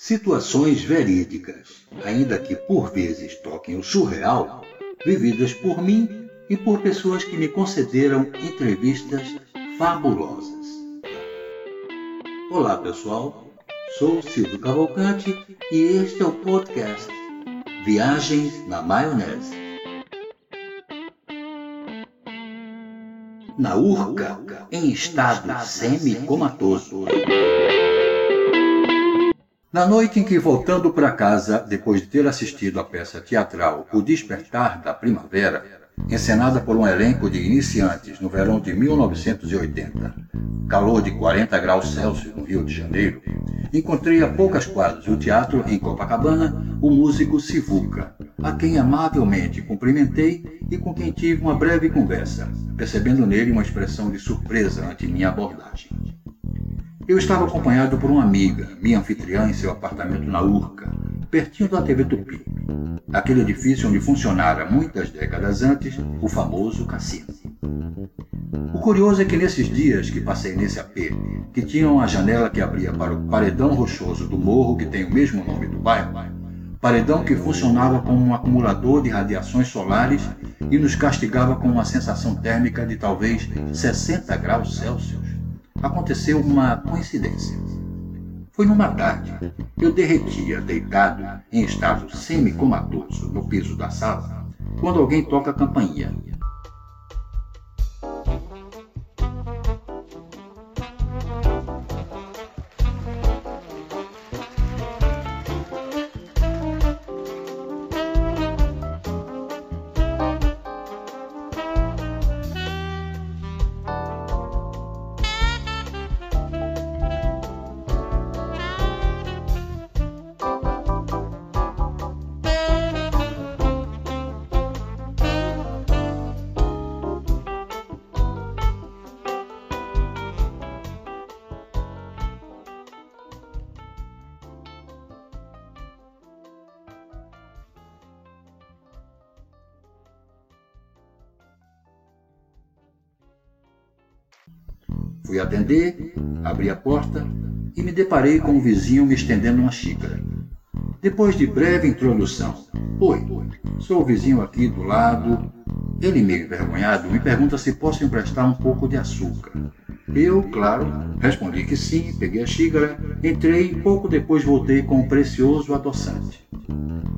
Situações verídicas, ainda que por vezes toquem o surreal, vividas por mim e por pessoas que me concederam entrevistas fabulosas. Olá pessoal, sou Silvio Cavalcante e este é o podcast Viagens na Maionese. Na Urca, em estado semi-comatoso. Na noite em que, voltando para casa, depois de ter assistido à peça teatral O Despertar da Primavera, encenada por um elenco de iniciantes no verão de 1980, calor de 40 graus Celsius no Rio de Janeiro, encontrei a poucas quadras do teatro em Copacabana o músico Sivuca, a quem amavelmente cumprimentei e com quem tive uma breve conversa, percebendo nele uma expressão de surpresa ante minha abordagem. Eu estava acompanhado por uma amiga, minha anfitriã em seu apartamento na Urca, pertinho da TV Tupi, aquele edifício onde funcionara muitas décadas antes o famoso cassino. O curioso é que nesses dias que passei nesse AP, que tinha uma janela que abria para o paredão rochoso do morro que tem o mesmo nome do bairro, paredão que funcionava como um acumulador de radiações solares e nos castigava com uma sensação térmica de talvez 60 graus Celsius, aconteceu uma coincidência. Foi numa tarde. Eu derretia, deitado, em estado semi-comatoso, no piso da sala, quando alguém toca a campainha. Fui atender, abri a porta e me deparei com o vizinho me estendendo uma xícara. Depois de breve introdução, Oi, sou o vizinho aqui do lado. Ele, meio envergonhado, me pergunta se posso emprestar um pouco de açúcar. Eu, claro, respondi que sim, peguei a xícara, entrei e pouco depois voltei com o precioso adoçante.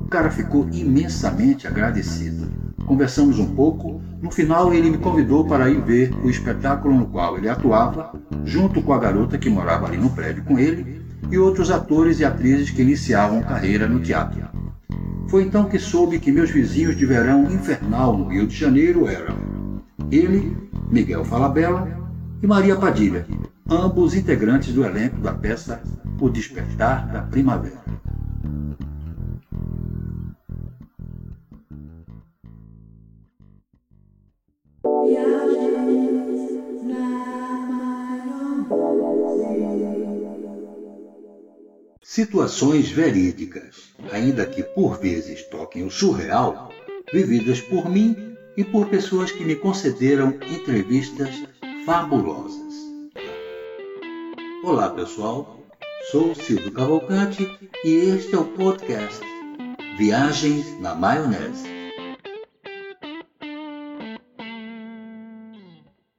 O cara ficou imensamente agradecido. Conversamos um pouco. No final, ele me convidou para ir ver o espetáculo no qual ele atuava, junto com a garota que morava ali no prédio com ele e outros atores e atrizes que iniciavam carreira no teatro. Foi então que soube que meus vizinhos de verão infernal no Rio de Janeiro eram ele, Miguel Falabella e Maria Padilha, ambos integrantes do elenco da peça O Despertar da Primavera. Situações verídicas, ainda que por vezes toquem o surreal, vividas por mim e por pessoas que me concederam entrevistas fabulosas. Olá pessoal, sou Silvio Cavalcante e este é o podcast Viagens na Maionese.